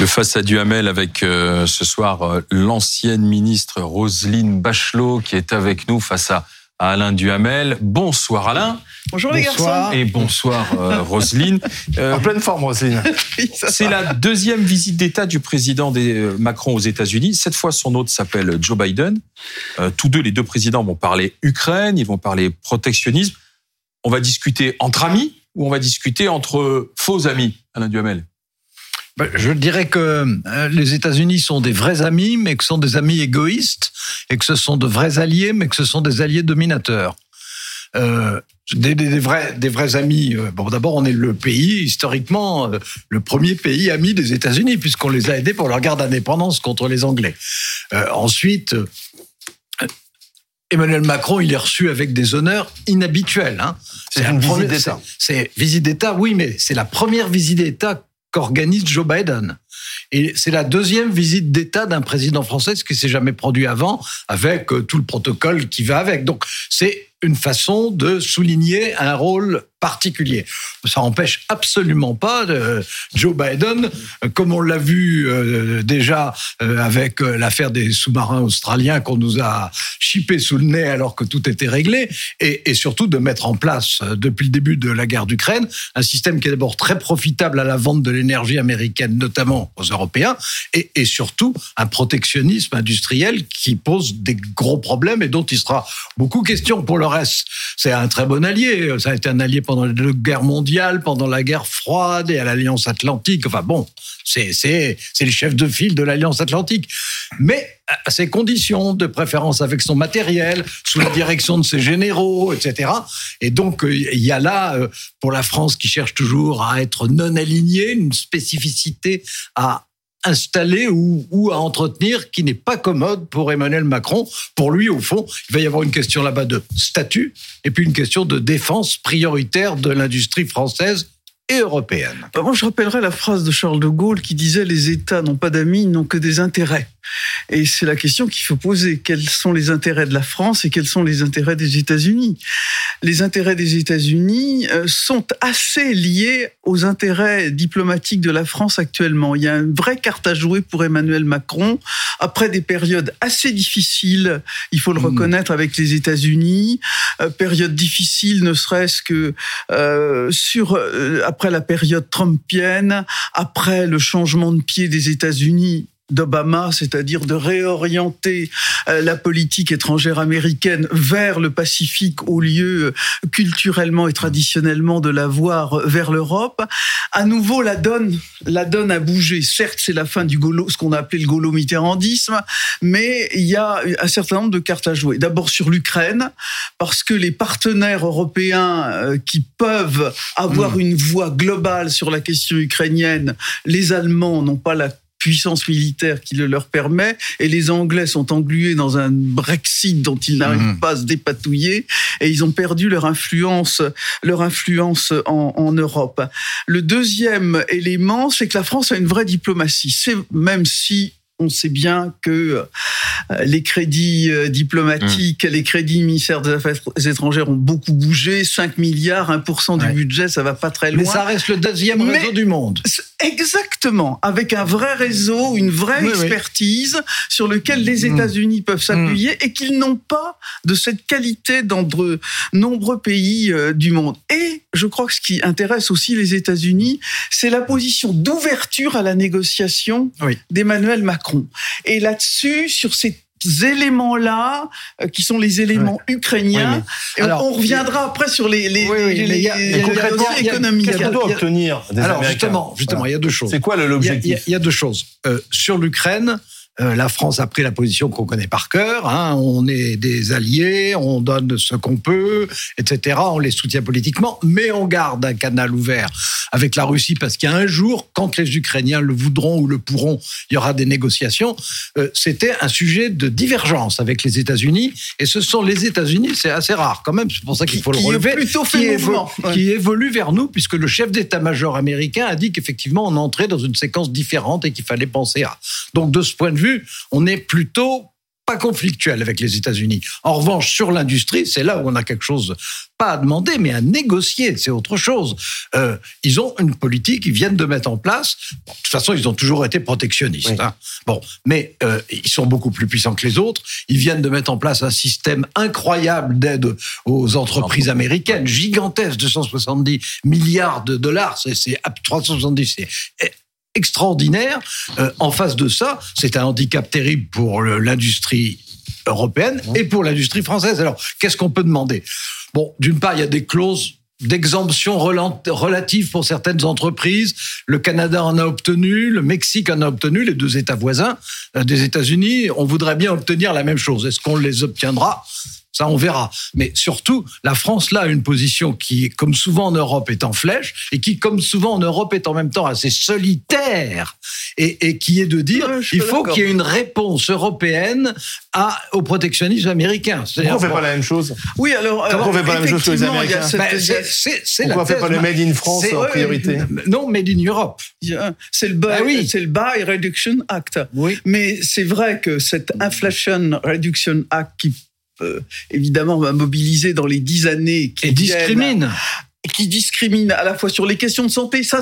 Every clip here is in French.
Le face à Duhamel avec euh, ce soir euh, l'ancienne ministre Roselyne Bachelot qui est avec nous face à, Alain Duhamel. Bonsoir Alain. Bonjour les garçons. Et bonsoir euh, Roselyne. en pleine forme Roselyne. C'est la deuxième visite d'État du président des, Macron aux États-Unis. Cette fois, son hôte s'appelle Joe Biden. tous deux, les deux présidents vont parler Ukraine, ils vont parler protectionnisme. On va discuter entre amis ou on va discuter entre faux amis, Alain Duhamel? Bah, je dirais que euh, les États-Unis sont des vrais amis, mais que ce sont des amis égoïstes, et que ce sont de vrais alliés, mais que ce sont des alliés dominateurs. Euh, des, vrais, des vrais amis. Euh, bon, d'abord, on est le pays historiquement le premier pays ami des États-Unis puisqu'on les a aidés pour leur guerre d'indépendance contre les Anglais. ensuite, Emmanuel Macron, il est reçu avec des honneurs inhabituels. Hein. C'est une visite d'État. C'est visite d'État, oui, mais c'est la première visite d'État qu'organise Joe Biden. Et c'est la deuxième visite d'État d'un président français, ce qui s'est jamais produit avant, avec euh, tout le protocole qui va avec. Donc c'est une façon de souligner un rôle particulier. Ça n'empêche absolument pas de Joe Biden, comme on l'a vu euh, déjà euh, avec euh, l'affaire des sous-marins australiens qu'on nous a chippé sous le nez alors que tout était réglé, et, surtout de mettre en place depuis le début de la guerre d'Ukraine un système qui est d'abord très profitable à la vente de l'énergie américaine, notamment aux Européens, et, surtout un protectionnisme industriel qui pose des gros problèmes et dont il sera beaucoup question pour le C'est un très bon allié. Ça a été un allié pendant la guerre mondiale, pendant la guerre froide et à l'Alliance Atlantique. Enfin bon, c'est le chef de file de l'Alliance Atlantique. Mais à ses conditions, de préférence avec son matériel, sous la direction de ses généraux, etc. Et donc, euh, il y a là, euh, pour la France qui cherche toujours à être non alignée, une spécificité à installer ou, à entretenir qui n'est pas commode pour Emmanuel Macron. Pour lui, au fond, il va y avoir une question là-bas de statut et puis une question de défense prioritaire de l'industrie française et européenne. Bah, moi, je rappellerai la phrase de Charles de Gaulle qui disait Les États n'ont pas d'amis, n'ont que des intérêts. Et c'est la question qu'il faut poser. Quels sont les intérêts de la France et quels sont les intérêts des États-Unis? Les intérêts des États-Unis euh, sont assez liés aux intérêts diplomatiques de la France actuellement. Il y a une vraie carte à jouer pour Emmanuel Macron après des périodes assez difficiles, il faut le hmm. reconnaître, avec les États-Unis. Euh, période difficile, ne serait-ce que euh, sur après la période trumpienne, après le changement de pied des États-Unis d'Obama, c'est-à-dire de réorienter euh, la politique étrangère américaine vers le Pacifique au lieu euh, culturellement et traditionnellement de la voir vers l'Europe. À nouveau, la donne, la donne a bougé. Certes, c'est la fin du golo, ce qu'on a appelé le gaulo-mitterrandisme, mais il y a un certain nombre de cartes à jouer. D'abord sur l'Ukraine, parce que les partenaires européens euh, qui peuvent avoir hmm. une voix globale sur la question ukrainienne, les Allemands n'ont pas la puissance militaire qui le leur permet, et les Anglais sont englués dans un Brexit dont ils n'arrivent mhm. pas à se dépatouiller, et ils ont perdu leur influence, leur influence en, en Europe. Le deuxième élément, c'est que la France a une vraie diplomatie. C'est même si on sait bien que euh, les crédits euh, diplomatiques, les crédits ministère des Affaires étrangères ont beaucoup bougé. 5 milliards, 1% du budget, ça va pas très loin. Mais ça reste le deuxième réseau du monde. Exactement, avec un vrai réseau, une vraie expertise sur lequel les mm. États-Unis peuvent s'appuyer mm. et qu'ils n'ont pas de cette qualité dans de nombreux pays euh, du monde. Et je crois que ce qui intéresse aussi les États-Unis, c'est la position d'ouverture à la négociation d'Emmanuel Macron. Et là-dessus, sur ces éléments-là, euh, qui sont les éléments ukrainiens. Alors, on reviendra après sur les, les, les, économiques. Qu'est-ce qu'on doit obtenir des Alors, Justement, justement, il y a deux choses. C'est quoi l'objectif il, y a deux choses. Euh, sur l'Ukraine, euh, la France a pris la position qu'on connaît par cœur. Hein. on est des alliés, on donne ce qu'on peut, etc. On les soutient politiquement, mais on garde un canal ouvert avec la Russie parce qu'il y a un jour, quand les Ukrainiens le voudront ou le pourront, il y aura des négociations. Euh, c'était un sujet de divergence avec les États-Unis, et ce sont les États-Unis, c'est assez rare quand même. C'est pour ça qu'il faut le relever, plutôt qui, qui évolue vers nous, puisque le chef d'état-major américain a dit qu'effectivement on entrait dans une séquence différente et qu'il fallait penser à. Donc de ce point de vue on est plutôt pas conflictuel avec les États-Unis. En revanche, sur l'industrie, c'est là où on a quelque chose pas à demander, mais à négocier. C'est autre chose. Euh, ils ont une politique qu'ils viennent de mettre en place. de toute façon, ils ont toujours été protectionnistes. Hein. Bon, mais euh, ils sont beaucoup plus puissants que les autres. Ils viennent de mettre en place un système incroyable d'aide aux entreprises américaines, gigantesque, 270 milliards de dollars. C'est 370, c'est extraordinaire. Euh, en face de ça, c'est un handicap terrible pour l'industrie européenne et pour l'industrie française. Alors, qu'est-ce qu'on peut demander? Bon, d'une part, il y a des clauses d'exemption relative pour certaines entreprises. Le Canada en a obtenu, le Mexique en a obtenu, les deux États voisins euh, des États-Unis. On voudrait bien obtenir la même chose. Est-ce qu'on les obtiendra? Ça, on verra. Mais surtout, la France, là, a une position qui, comme souvent en Europe, est en flèche et qui, comme souvent en Europe, est en même temps assez solitaire et, qui est de dire il faut qu'il y ait une réponse européenne à, au protectionnisme américain. Pourquoi on ne fait pas la même chose Oui, alors. Pourquoi on ne fait pas la même chose que les Américains bah, Pourquoi on ne fait pas le Made in France en priorité Non, Made in Europe. C'est le, buy, ah oui. le Buy Reduction Act. Oui. Mais c'est vrai que cette Inflation Reduction Act qui évidemment va mobiliser dans les dix années qui et discrimine. qui discrimine à la fois sur les questions de santé, ça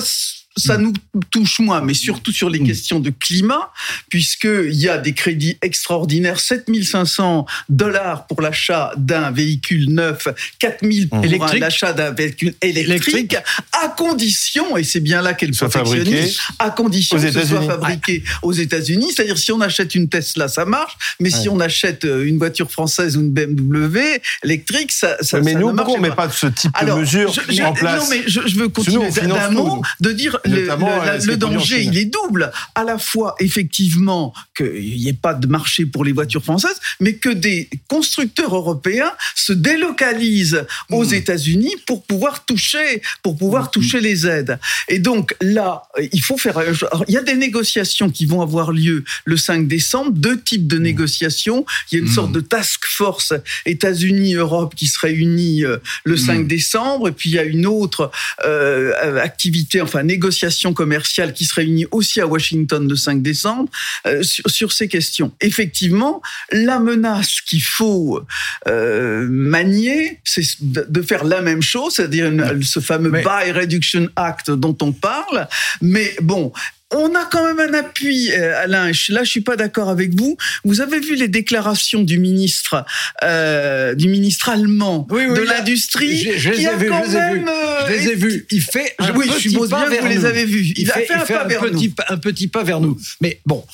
ça nous touche moins, mais surtout sur les mm. questions de climat, puisqu'il y a des crédits extraordinaires, 7500 dollars pour l'achat d'un véhicule neuf, 4000 pour l'achat d'un véhicule électrique, à condition, et c'est bien là qu'elle fabriqué, à condition que ce soit fabriqué aux États-Unis. C'est-à-dire, si on achète une Tesla, ça marche, mais si on achète euh, une voiture française ou une BMW électrique, ça, ça, mais ça nous, ne pourquoi on met pas. ce type de mesures en place Non, mais je, je veux continuer d'un mot, de dire le, danger, il est double. À la fois, effectivement, qu'il n'y ait pas de marché pour les voitures françaises, mais que des constructeurs européens se délocalisent aux hmm. États-Unis pour pouvoir toucher, pour pouvoir hmm. toucher les aides. Et donc là, il faut faire. il y a des négociations qui vont avoir lieu le 5 décembre, deux types de hmm. négociations. Il y a une sorte de task force États-Unis-Europe qui se réunit euh, le 5 décembre, et puis il y a une autre euh, activité, enfin négociation commerciale qui se réunit aussi à Washington le 5 décembre euh, sur, ces questions. Effectivement, la menace qu'il faut euh, manier, c'est de faire la même chose, c'est-à-dire ce fameux Buy Reduction Act dont on parle. Mais bon, on a quand même un appui, euh, Alain. Là, je suis pas d'accord avec vous. Vous avez vu les déclarations du ministre, euh, du ministre allemand de l'industrie, je, les ai vus, je les ai vus. Je les ai vus. Il fait un oui, petit je pas vers vous les avez vus. Il, fait, un, pas vers petit, un petit pas vers nous. Mais bon,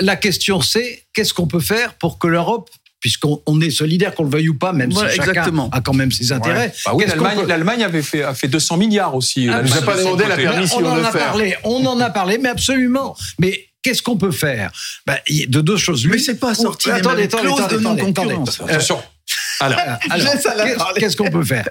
la question c'est qu'est-ce qu'on peut faire pour que l'Europe puisqu'on est solidaire, qu'on le veuille ou pas, même si chacun a quand même ses intérêts. Bah oui, l'Allemagne avait fait, a fait 200 milliards aussi. Elle nous a pas demandé la permission on en a Parlé, on en a parlé, mais absolument. Mais qu'est-ce qu'on peut faire? Bah, De deux choses. mais c'est pas sorti attendez, attendez, attendez, de non-concurrence. Attention. Alors, alors qu'est-ce qu'on peut faire?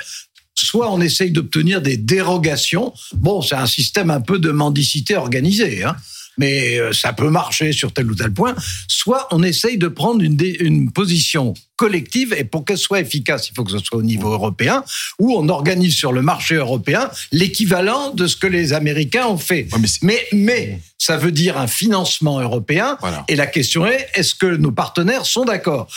Soit on essaye d'obtenir des dérogations. Bon, c'est un système un peu de mendicité organisée. Hein mais euh, ça peut marcher sur tel ou tel point, soit on essaye de prendre une, une position collective et pour qu'elle soit efficace, il faut que ce soit au niveau européen, où on organise sur le marché européen l'équivalent de ce que les Américains ont fait. mais, mais, ça veut dire un financement européen. Et la question est, est-ce que nos partenaires sont d'accord?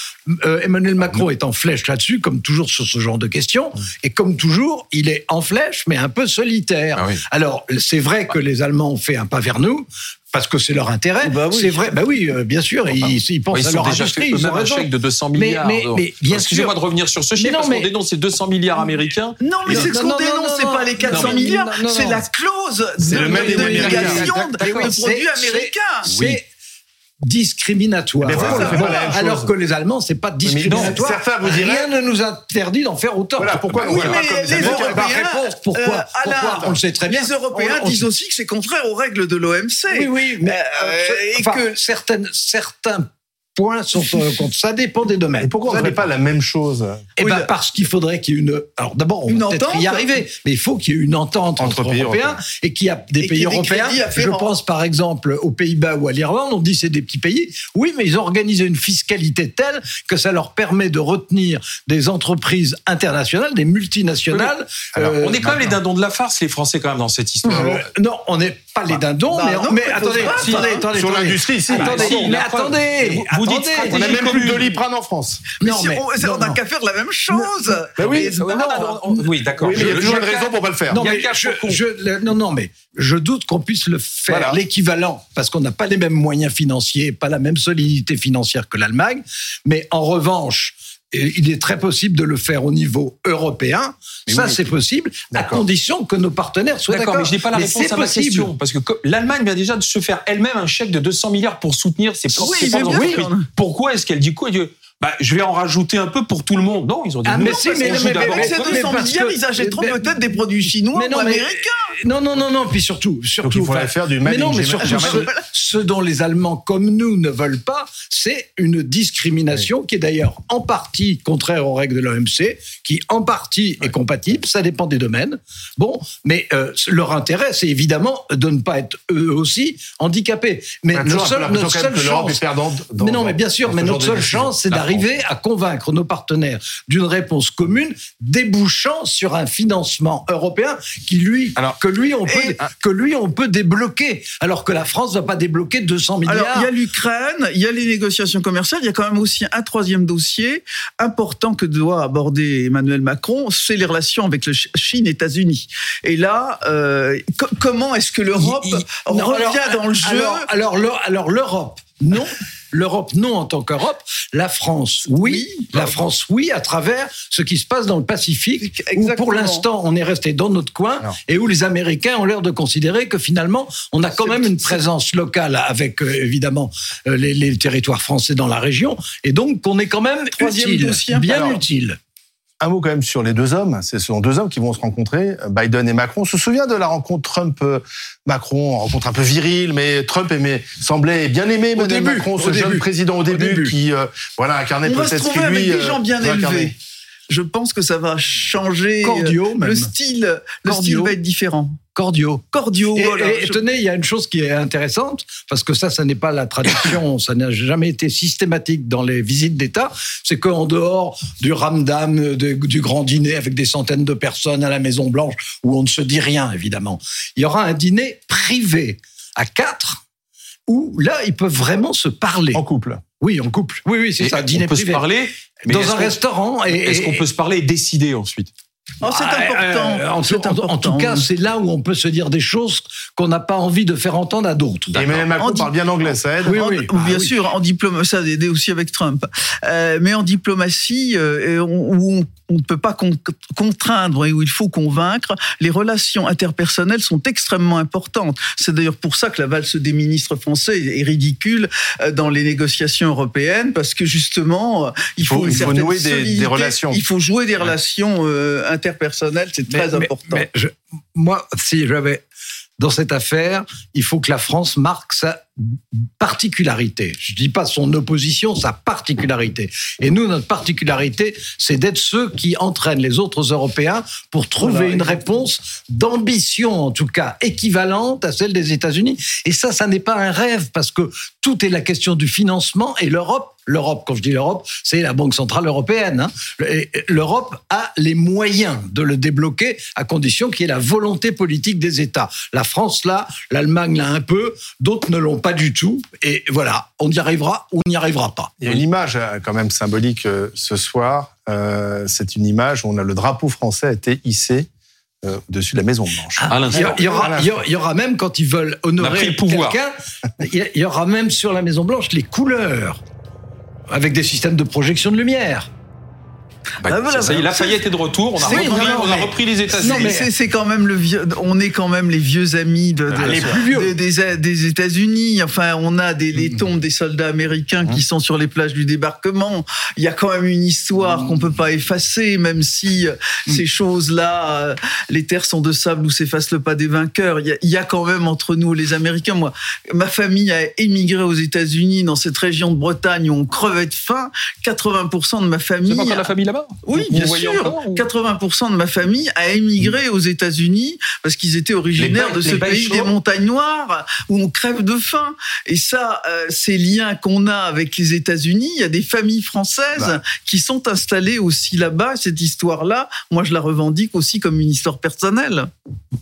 Euh, Emmanuel Macron est en flèche là-dessus, comme toujours sur ce genre de questions. Et comme toujours, il est en flèche, mais un peu solitaire. Ah Alors, c'est vrai que les Allemands ont fait un pas vers nous parce que c'est leur intérêt. Bah c'est vrai, bah oui, euh, bien sûr, ils, pensent à leur industrie. Ils ont un chèque de 200 milliards. Mais, mais, bien Excusez-moi de revenir sur ce chiffre, parce qu'on dénonce ces 200 milliards américains. Non, mais c'est ce qu'on dénonce, c'est pas les 400 milliards, c'est la clause de négation de produits américains discriminatoire. alors que les Allemands, c'est pas discriminatoire. certains vous Rien ne nous interdit d'en faire autant. Voilà, pourquoi oui, mais les Européens, pourquoi, euh, pourquoi On le sait très bien. Les Européens disent aussi que c'est contraire aux règles de l'OMC. Oui, oui, mais euh, et que certaines, certains points sont compte. Ça dépend des domaines. Et pourquoi on ne fait pas la même chose Eh ben parce qu'il faudrait qu'il y ait une. Alors d'abord, on va peut-être y arriver, mais il faut qu'il y ait une entente entre, pays européens, et qu'il y a des pays européens. Je pense par exemple aux Pays-Bas ou à l'Irlande. On dit c'est des petits pays. Oui, mais ils ont organisé une fiscalité telle que ça leur permet de retenir des entreprises internationales, des multinationales. Alors, on est quand même les dindons de la farce, les Français quand même dans cette histoire. Euh, non, on n'est pas les dindons, bah, mais, attendez, attendez, attendez, sur l'industrie, Attendez, mais attendez, dites On n'a même plus de Doliprane en France. Mais, on n'a qu'à faire la même chose. Ben oui, oui d'accord. il y a toujours une raison pour pas le faire. Non, mais je, non, non, mais je doute qu'on puisse le faire l'équivalent parce qu'on n'a pas les mêmes moyens financiers, pas la même solidité financière que l'Allemagne. Mais en revanche, il est très possible de le faire au niveau européen. ça, c'est possible, à condition que nos partenaires soient d'accord. mais je n'ai pas la réponse à ma question. Parce que l'Allemagne vient déjà de se faire elle-même un chèque de 200 milliards pour soutenir ses propres oui, Pourquoi est-ce qu'elle dit quoi? Bah, je vais en rajouter un peu pour tout le monde. Non, ils ont dit ah, mais si, mais, mais, mais, avec ces 200 milliards, ils achèteront peut-être des produits chinois ou américains. Non, non, non, non, puis surtout, surtout. Donc il faudrait faire du mal Mais non, mais surtout, ce, dont les Allemands comme nous ne veulent pas, c'est une discrimination qui est d'ailleurs en partie contraire aux règles de l'OMC, qui en partie est compatible, ça dépend des domaines. Bon, mais euh, leur intérêt, c'est évidemment de ne pas être eux aussi handicapés. Mais notre seule, notre seule chance. mais non, mais bien sûr, mais notre seule chance, c'est d'arriver arriver à convaincre nos partenaires d'une réponse commune débouchant sur un financement européen qui lui que lui on peut que lui on peut débloquer alors que la France ne va pas débloquer 200 milliards. Alors il y a l'Ukraine, il y a les négociations commerciales, il y a quand même aussi un troisième dossier important que doit aborder Emmanuel Macron, c'est les relations avec la Chine États-Unis. Et là euh, comment est-ce que l'Europe revient dans le jeu Alors alors l'Europe non L'Europe, non en tant qu'Europe. La France, oui. La France, oui, à travers ce qui se passe dans le Pacifique, où pour l'instant, on est resté dans notre coin et où les Américains ont l'air de considérer que finalement, on a quand même une présence locale avec, euh, évidemment, euh, les, territoires français dans la région et donc qu'on est quand même utile, bien utile. Un mot quand même sur les deux hommes. Ce sont deux hommes qui vont se rencontrer, Biden et Macron. On se souvient de la rencontre Trump-Macron, rencontre un peu virile, mais Trump aimait, semblait bien aimer Emmanuel Macron, ce jeune président au début, qui euh, voilà incarnait peut-être qui lui. Avec des gens bien élevés. Je pense que ça va changer. Cordio, le style, le style va être différent cordiaux. Cordiaux. Et, tenez, il y a une chose qui est intéressante, parce que ça, ça n'est pas la tradition, ça n'a jamais été systématique dans les visites d'État, c'est qu'en dehors du ramdam, du grand dîner avec des centaines de personnes à la Maison Blanche, où on ne se dit rien, évidemment, il y aura un dîner privé à quatre, où là, ils peuvent vraiment se parler. En couple. Oui, en couple. Oui, oui, c'est ça. Dîner on peut se parler dans un restaurant. Est-ce qu'on peut se parler et décider ensuite? Oh, c'est important. Euh, en, tout cas, c'est là où on peut se dire des choses qu'on n'a pas envie de faire entendre à d'autres. Et Emmanuel Macron parle bien anglais, ça aide. Oui, oui. bien ah sûr, en diplomatie, ça a aidé aussi avec Trump. Euh, mais en diplomatie, euh, où on on ne peut pas contraindre et où il faut convaincre, les relations interpersonnelles sont extrêmement importantes. C'est d'ailleurs pour ça que la valse des ministres français est ridicule euh, dans les négociations européennes, parce que justement, euh, il faut, il faut nouer des, relations. Il faut jouer des relations euh, interpersonnelles, c'est très important. Mais moi, si j'avais dans cette affaire, il faut que la France marque sa particularité. Je dis pas son opposition, sa particularité. Et nous, notre particularité, c'est d'être ceux qui entraînent les autres Européens pour trouver une réponse d'ambition, en tout cas, équivalente à celle des États-Unis. Et ça, ça n'est pas un rêve, parce que tout est la question du financement et l'Europe l'Europe, quand je dis l'Europe, c'est la Banque Centrale Européenne. Hein. L'Europe a les moyens de le débloquer à condition qu'il y ait la volonté politique des États. La France là, l'Allemagne l'a un peu, d'autres ne l'ont pas du tout. Et voilà, on y arrivera ou on n'y arrivera pas. Il y a une image euh, quand même symbolique euh, ce soir. Euh, c'est une image où on a le drapeau français a été hissé au-dessus de la Maison Blanche. Ah, il, y aura, il, y aura, même quand ils veulent honorer quelqu'un, il y aura même sur la Maison Blanche les couleurs avec des systèmes de projection de lumière. Bah, ah, ça, est, Lafayette est de retour. On a, repris, on a repris, les États-Unis. C'est quand même le vieux, on est quand même les vieux amis de, ah, les plus vieux. des, des États-Unis. Enfin, on a des, les mm. tombes des soldats américains qui mm. sont sur les plages du débarquement. Il y a quand même une histoire qu'on peut pas effacer, même si euh, ces choses-là, euh, les terres sont de sable où s'efface le pas des vainqueurs. Il y, a, il y, a, quand même entre nous les Américains. Moi, ma famille a émigré aux États-Unis dans cette région de Bretagne où on crevait de faim. 80% de ma famille. C'est pas la famille là-bas Oui, Vous bien sûr. encore, ou- 80% de ma famille a émigré aux États-Unis parce qu'ils étaient originaires Les de ce pays des montagnes noires où on crève de faim. Et ça, euh, ces liens qu'on a avec les États-Unis, il y a des familles françaises Bah. qui sont installées aussi là-bas. Cette histoire-là, moi, je la revendique aussi comme une histoire personnelle.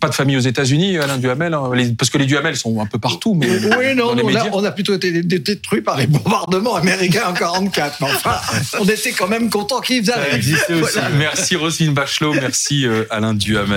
Pas de famille aux États-Unis, Alain Duhamel, hein, les- parce que les Duhamel sont un peu partout, mais Oui, non, dans les on, a, on a plutôt été dé- détruits par les bombardements américains en 44. Mais enfin, on était quand même contents qu'ils Ça arrivent. existait aussi. Merci Roselyne Bachelot, merci euh, Alain Duhamel.